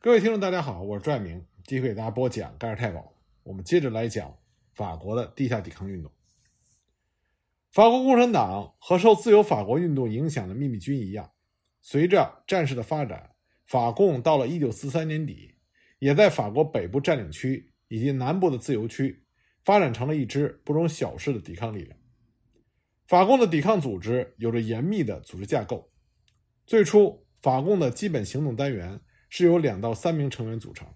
各位听众，大家好，我是拽明，继续给大家播讲《盖尔太保》。我们接着来讲法国的地下抵抗运动。法国共产党和受自由法国运动影响的秘密军一样，随着战事的发展，法共到了1943年底，也在法国北部占领区以及南部的自由区发展成了一支不容小视的抵抗力量。法共的抵抗组织有着严密的组织架构。最初，法共的基本行动单元。是由两到三名成员组成。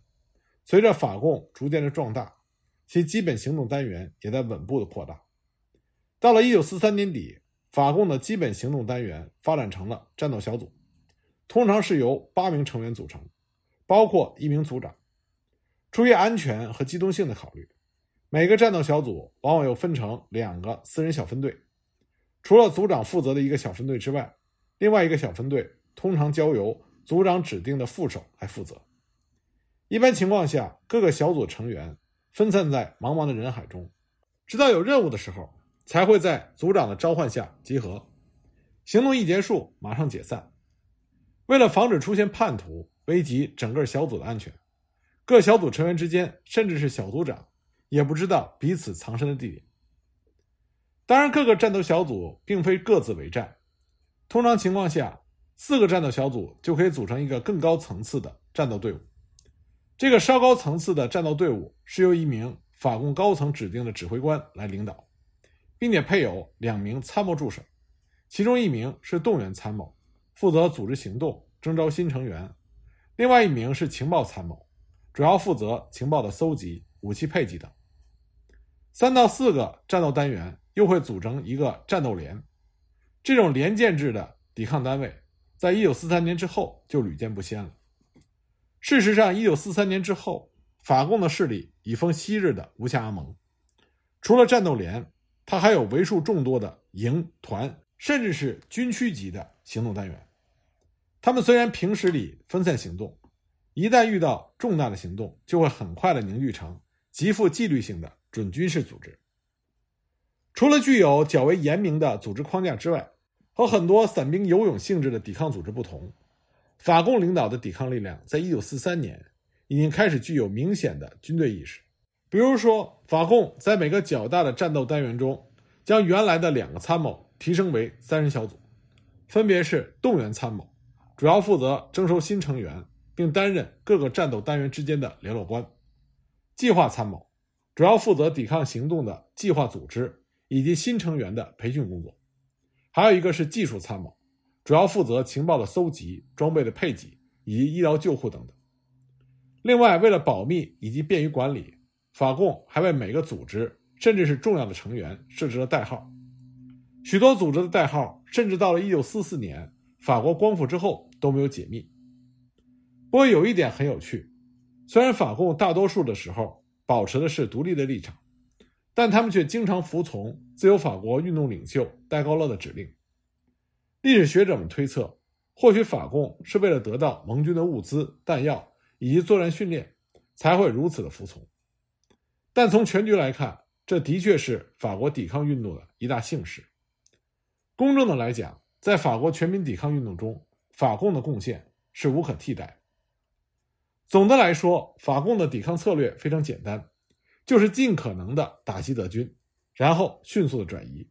随着法共逐渐的壮大，其基本行动单元也在稳步的扩大。到了一九四三年底，法共的基本行动单元发展成了战斗小组，通常是由八名成员组成，包括一名组长。出于安全和机动性的考虑，每个战斗小组往往又分成两个私人小分队。除了组长负责的一个小分队之外，另外一个小分队通常交由。组长指定的副手来负责。一般情况下，各个小组成员分散在茫茫的人海中，直到有任务的时候，才会在组长的召唤下集合。行动一结束，马上解散。为了防止出现叛徒，危及整个小组的安全，各小组成员之间，甚至是小组长，也不知道彼此藏身的地点。当然，各个战斗小组并非各自为战，通常情况下。四个战斗小组就可以组成一个更高层次的战斗队伍。这个稍高层次的战斗队伍是由一名法共高层指定的指挥官来领导，并且配有两名参谋助手，其中一名是动员参谋，负责组织行动、征召新成员；另外一名是情报参谋，主要负责情报的搜集、武器配给等。三到四个战斗单元又会组成一个战斗连，这种连建制的抵抗单位。在一九四三年之后就屡见不鲜了。事实上，一九四三年之后，法共的势力已封昔日的无下阿蒙。除了战斗连，他还有为数众多的营、团，甚至是军区级的行动单元。他们虽然平时里分散行动，一旦遇到重大的行动，就会很快的凝聚成极富纪律性的准军事组织。除了具有较为严明的组织框架之外，和很多散兵游勇性质的抵抗组织不同，法共领导的抵抗力量在1943年已经开始具有明显的军队意识。比如说，法共在每个较大的战斗单元中，将原来的两个参谋提升为三人小组，分别是动员参谋，主要负责征收新成员，并担任各个战斗单元之间的联络官；计划参谋，主要负责抵抗行动的计划组织以及新成员的培训工作。还有一个是技术参谋，主要负责情报的搜集、装备的配给以及医疗救护等等。另外，为了保密以及便于管理，法共还为每个组织甚至是重要的成员设置了代号。许多组织的代号甚至到了1944年法国光复之后都没有解密。不过有一点很有趣，虽然法共大多数的时候保持的是独立的立场。但他们却经常服从自由法国运动领袖戴高乐的指令。历史学者们推测，或许法共是为了得到盟军的物资、弹药以及作战训练，才会如此的服从。但从全局来看，这的确是法国抵抗运动的一大幸事。公正的来讲，在法国全民抵抗运动中，法共的贡献是无可替代。总的来说，法共的抵抗策略非常简单。就是尽可能的打击德军，然后迅速的转移。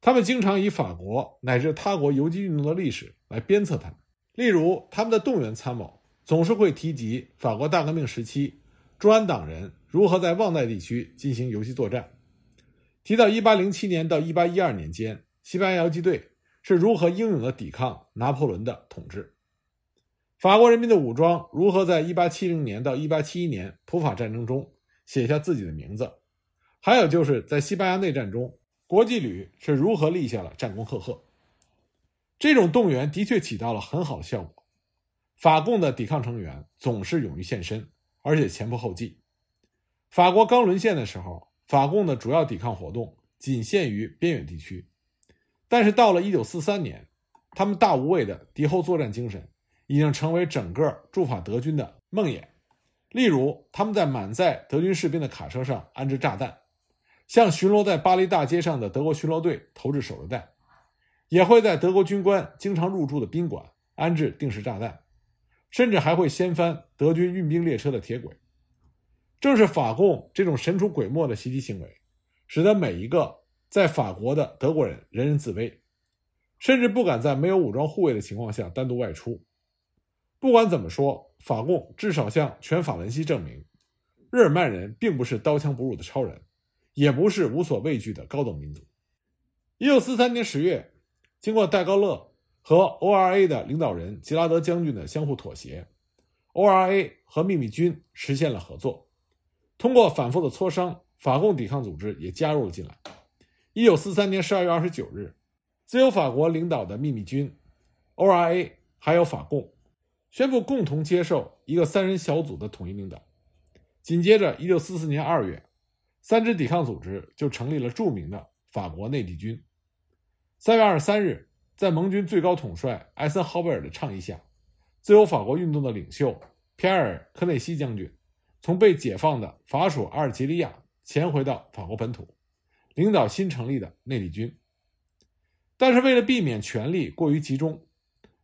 他们经常以法国乃至他国游击运动的历史来鞭策他们。例如，他们的动员参谋总是会提及法国大革命时期朱安党人如何在旺代地区进行游击作战，提到1807年到1812年间西班牙游击队是如何英勇的抵抗拿破仑的统治，法国人民的武装如何在1870年到1871年普法战争中。写下自己的名字，还有就是在西班牙内战中，国际旅是如何立下了战功赫赫。这种动员的确起到了很好的效果，法共的抵抗成员总是勇于献身，而且前仆后继。法国刚沦陷的时候，法共的主要抵抗活动仅限于边远地区，但是到了1943年，他们大无畏的敌后作战精神已经成为整个驻法德军的梦魇。例如，他们在满载德军士兵的卡车上安置炸弹，向巡逻在巴黎大街上的德国巡逻队投掷手榴弹，也会在德国军官经常入住的宾馆安置定时炸弹，甚至还会掀翻德军运兵列车的铁轨。正是法共这种神出鬼没的袭击行为，使得每一个在法国的德国人人人自危，甚至不敢在没有武装护卫的情况下单独外出。不管怎么说，法共至少向全法兰西证明，日耳曼人并不是刀枪不入的超人，也不是无所畏惧的高等民族。一九四三年十月，经过戴高乐和 O.R.A 的领导人吉拉德将军的相互妥协，O.R.A 和秘密军实现了合作。通过反复的磋商，法共抵抗组织也加入了进来。一九四三年十二月二十九日，自由法国领导的秘密军、O.R.A 还有法共宣布共同接受一个三人小组的统一领导。紧接着，一九四四年二月，三支抵抗组织就成立了著名的法国内地军。三月二十三日，在盟军最高统帅艾森豪威尔的倡议下，自由法国运动的领袖皮埃尔·科内西将军从被解放的法属阿尔及利亚潜回到法国本土，领导新成立的内地军。但是，为了避免权力过于集中，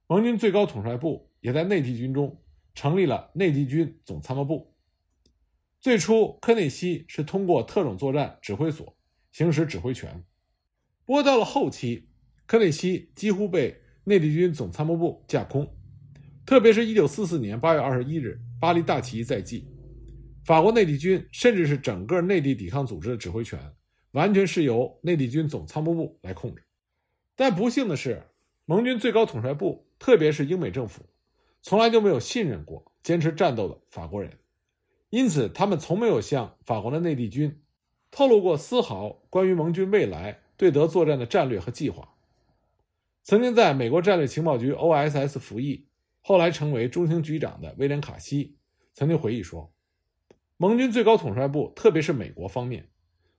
盟军最高统帅部也在内地军中成立了内地军总参谋部。最初，科内西是通过特种作战指挥所行使指挥权。不过到了后期，科内西几乎被内地军总参谋部架空，特别是一九四四年八月二十一日巴黎大起义在即，法国内地军甚至是整个内地抵抗组织的指挥权，完全是由内地军总参谋部来控制。但不幸的是，盟军最高统帅部，特别是英美政府，从来就没有信任过坚持战斗的法国人，因此他们从没有向法国的内地军透露过丝毫关于盟军未来。对德作战的战略和计划，曾经在美国战略情报局 （OSS） 服役，后来成为中情局长的威廉·卡西曾经回忆说：“盟军最高统帅部，特别是美国方面，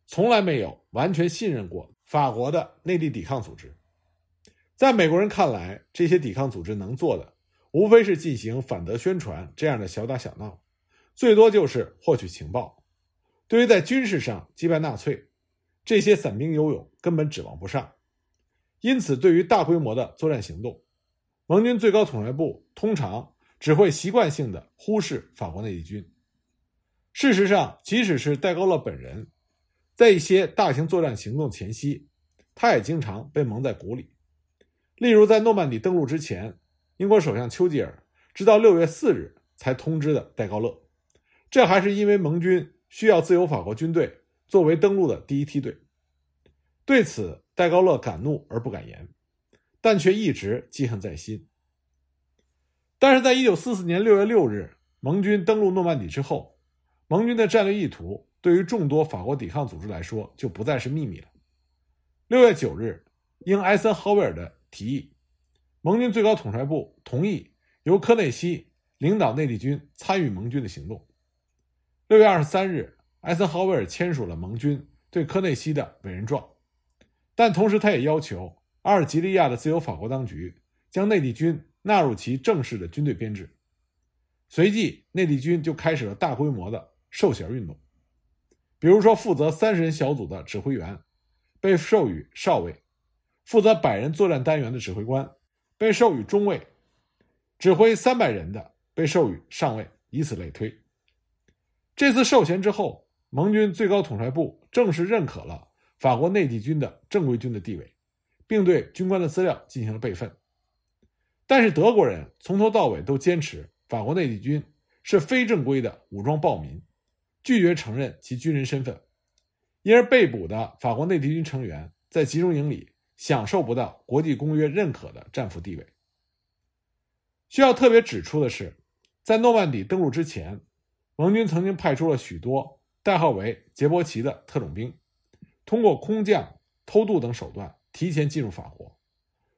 从来没有完全信任过法国的内地抵抗组织。在美国人看来，这些抵抗组织能做的，无非是进行反德宣传这样的小打小闹，最多就是获取情报。对于在军事上击败纳粹。”这些散兵游勇根本指望不上，因此，对于大规模的作战行动，盟军最高统帅部通常只会习惯性的忽视法国内地军。事实上，即使是戴高乐本人，在一些大型作战行动前夕，他也经常被蒙在鼓里。例如，在诺曼底登陆之前，英国首相丘吉尔直到六月四日才通知的戴高乐，这还是因为盟军需要自由法国军队。作为登陆的第一梯队，对此戴高乐敢怒而不敢言，但却一直记恨在心。但是在一九四四年六月六日盟军登陆诺曼底之后，盟军的战略意图对于众多法国抵抗组织来说就不再是秘密了。六月九日，应艾森豪威尔的提议，盟军最高统帅部同意由科内西领导内地军参与盟军的行动。六月二十三日。艾森豪威尔签署了盟军对科内西的委任状，但同时他也要求阿尔及利亚的自由法国当局将内地军纳入其正式的军队编制。随即，内地军就开始了大规模的授衔运动，比如说，负责三十人小组的指挥员被授予少尉，负责百人作战单元的指挥官被授予中尉，指挥三百人的被授予上尉，以此类推。这次授衔之后。盟军最高统帅部正式认可了法国内地军的正规军的地位，并对军官的资料进行了备份。但是德国人从头到尾都坚持法国内地军是非正规的武装暴民，拒绝承认其军人身份，因而被捕的法国内地军成员在集中营里享受不到国际公约认可的战俘地位。需要特别指出的是，在诺曼底登陆之前，盟军曾经派出了许多。代号为杰波奇的特种兵，通过空降、偷渡等手段提前进入法国，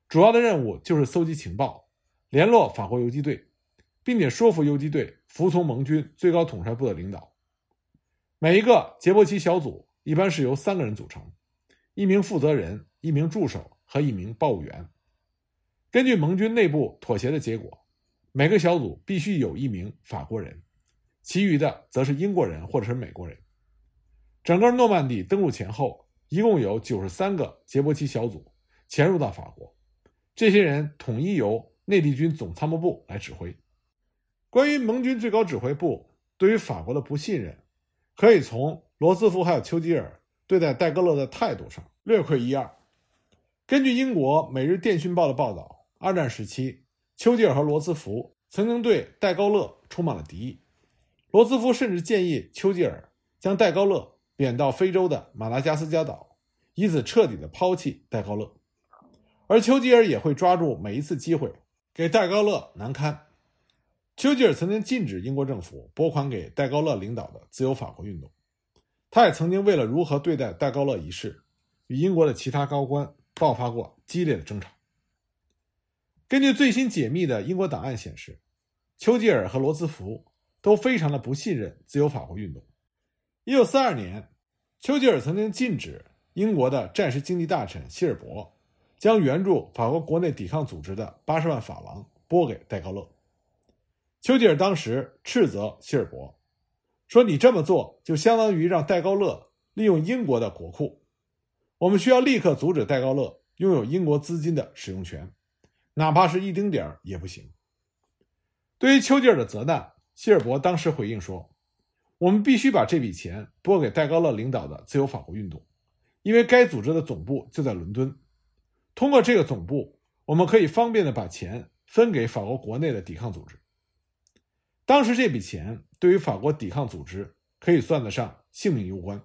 主要的任务就是搜集情报、联络法国游击队，并且说服游击队服从盟军最高统帅部的领导。每一个杰波奇小组一般是由三个人组成：一名负责人、一名助手和一名报务员。根据盟军内部妥协的结果，每个小组必须有一名法国人。其余的则是英国人或者是美国人。整个诺曼底登陆前后，一共有九十三个杰波奇小组潜入到法国，这些人统一由内地军总参谋部来指挥。关于盟军最高指挥部对于法国的不信任，可以从罗斯福还有丘吉尔对待戴高乐的态度上略窥一二。根据英国《每日电讯报》的报道，二战时期，丘吉尔和罗斯福曾经对戴高乐充满了敌意。罗斯福甚至建议丘吉尔将戴高乐贬到非洲的马达加斯加岛，以此彻底的抛弃戴高乐。而丘吉尔也会抓住每一次机会给戴高乐难堪。丘吉尔曾经禁止英国政府拨款给戴高乐领导的自由法国运动。他也曾经为了如何对待戴高乐一事，与英国的其他高官爆发过激烈的争吵。根据最新解密的英国档案显示，丘吉尔和罗斯福都非常的不信任自由法国运动。一九四二年，丘吉尔曾经禁止英国的战时经济大臣希尔伯。将援助法国国内抵抗组织的八十万法郎拨给戴高乐。丘吉尔当时斥责希尔伯，说：“你这么做就相当于让戴高乐利用英国的国库。我们需要立刻阻止戴高乐拥有英国资金的使用权，哪怕是一丁点儿也不行。”对于丘吉尔的责难，希尔伯当时回应说：“我们必须把这笔钱拨给戴高乐领导的自由法国运动，因为该组织的总部就在伦敦。”通过这个总部，我们可以方便的把钱分给法国国内的抵抗组织。当时这笔钱对于法国抵抗组织可以算得上性命攸关，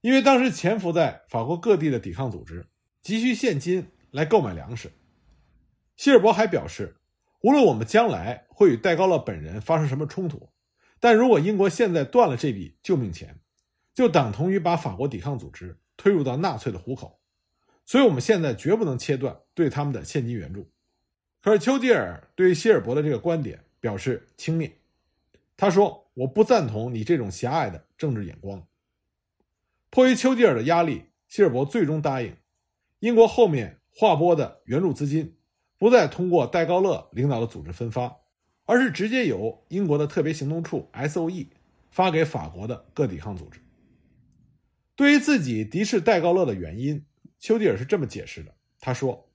因为当时潜伏在法国各地的抵抗组织急需现金来购买粮食。希尔伯还表示，无论我们将来会与戴高乐本人发生什么冲突，但如果英国现在断了这笔救命钱，就等同于把法国抵抗组织推入到纳粹的虎口。所以，我们现在绝不能切断对他们的现金援助。可是，丘吉尔对于希尔伯的这个观点表示轻蔑。他说：“我不赞同你这种狭隘的政治眼光。”迫于丘吉尔的压力，希尔伯最终答应，英国后面划拨的援助资金不再通过戴高乐领导的组织分发，而是直接由英国的特别行动处 S.O.E 发给法国的各抵抗组织。对于自己敌视戴高乐的原因。丘吉尔是这么解释的：“他说，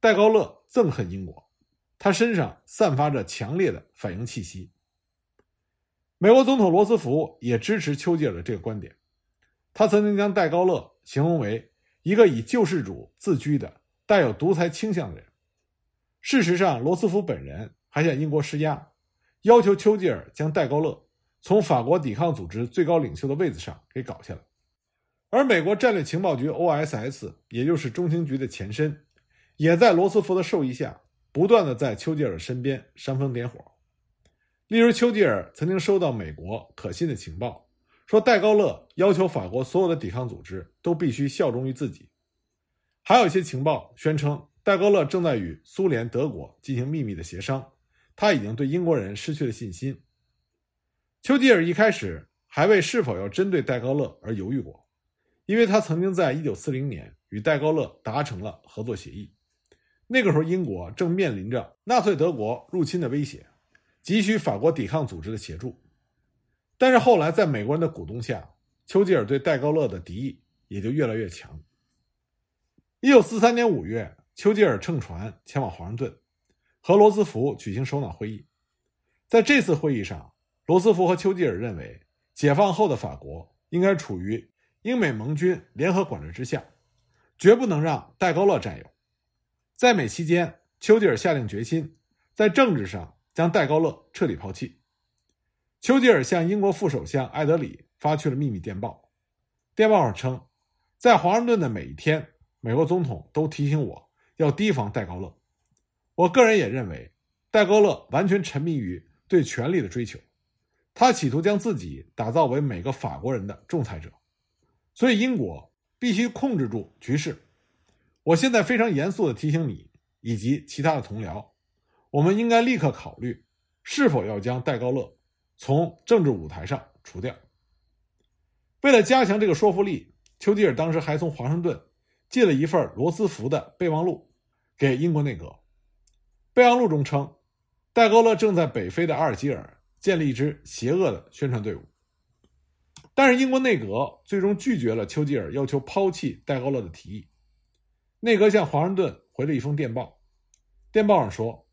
戴高乐憎恨英国，他身上散发着强烈的反英气息。”美国总统罗斯福也支持丘吉尔的这个观点。他曾经将戴高乐形容为一个以救世主自居的、带有独裁倾向的人。事实上，罗斯福本人还向英国施压，要求丘吉尔将戴高乐从法国抵抗组织最高领袖的位子上给搞下来。而美国战略情报局 （OSS） 也就是中情局的前身，也在罗斯福的授意下，不断的在丘吉尔身边煽风点火。例如，丘吉尔曾经收到美国可信的情报，说戴高乐要求法国所有的抵抗组织都必须效忠于自己；还有一些情报宣称，戴高乐正在与苏联、德国进行秘密的协商，他已经对英国人失去了信心。丘吉尔一开始还为是否要针对戴高乐而犹豫过。因为他曾经在1940年与戴高乐达成了合作协议，那个时候英国正面临着纳粹德国入侵的威胁，急需法国抵抗组织的协助。但是后来在美国人的鼓动下，丘吉尔对戴高乐的敌意也就越来越强。1943年5月，丘吉尔乘船前往华盛顿，和罗斯福举行首脑会议。在这次会议上，罗斯福和丘吉尔认为，解放后的法国应该处于。英美盟军联合管制之下，绝不能让戴高乐占有。在美期间，丘吉尔下定决心，在政治上将戴高乐彻底抛弃。丘吉尔向英国副首相艾德里发去了秘密电报，电报上称，在华盛顿的每一天，美国总统都提醒我要提防戴高乐。我个人也认为，戴高乐完全沉迷于对权力的追求，他企图将自己打造为每个法国人的仲裁者。所以，英国必须控制住局势。我现在非常严肃地提醒你以及其他的同僚，我们应该立刻考虑是否要将戴高乐从政治舞台上除掉。为了加强这个说服力，丘吉尔当时还从华盛顿寄了一份罗斯福的备忘录给英国内阁。备忘录中称，戴高乐正在北非的阿尔及尔建立一支邪恶的宣传队伍。但是英国内阁最终拒绝了丘吉尔要求抛弃戴高乐的提议。内阁向华盛顿回了一封电报，电报上说：“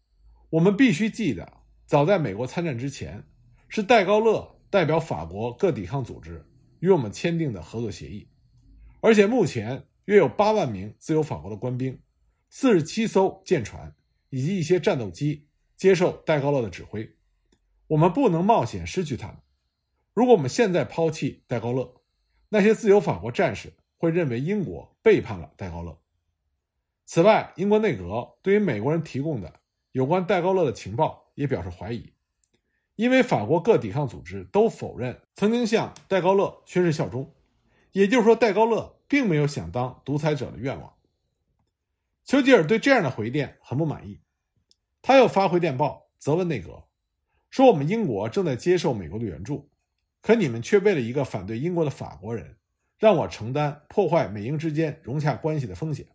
我们必须记得，早在美国参战之前，是戴高乐代表法国各抵抗组织与我们签订的合作协议，而且目前约有八万名自由法国的官兵，四十七艘舰船以及一些战斗机接受戴高乐的指挥。我们不能冒险失去他们。如果我们现在抛弃戴高乐，那些自由法国战士会认为英国背叛了戴高乐。此外，英国内阁对于美国人提供的有关戴高乐的情报也表示怀疑，因为法国各抵抗组织都否认曾经向戴高乐宣誓效忠，也就是说，戴高乐并没有想当独裁者的愿望。丘吉尔对这样的回电很不满意，他又发回电报责问内阁，说我们英国正在接受美国的援助，可你们却为了一个反对英国的法国人，让我承担破坏美英之间融洽关系的风险。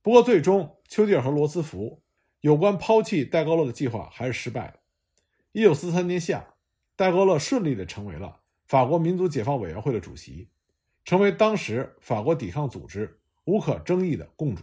不过，最终丘吉尔和罗斯福有关抛弃戴高乐的计划还是失败了。一九四三年夏，戴高乐顺利地成为了法国民族解放委员会的主席，成为当时法国抵抗组织无可争议的共主。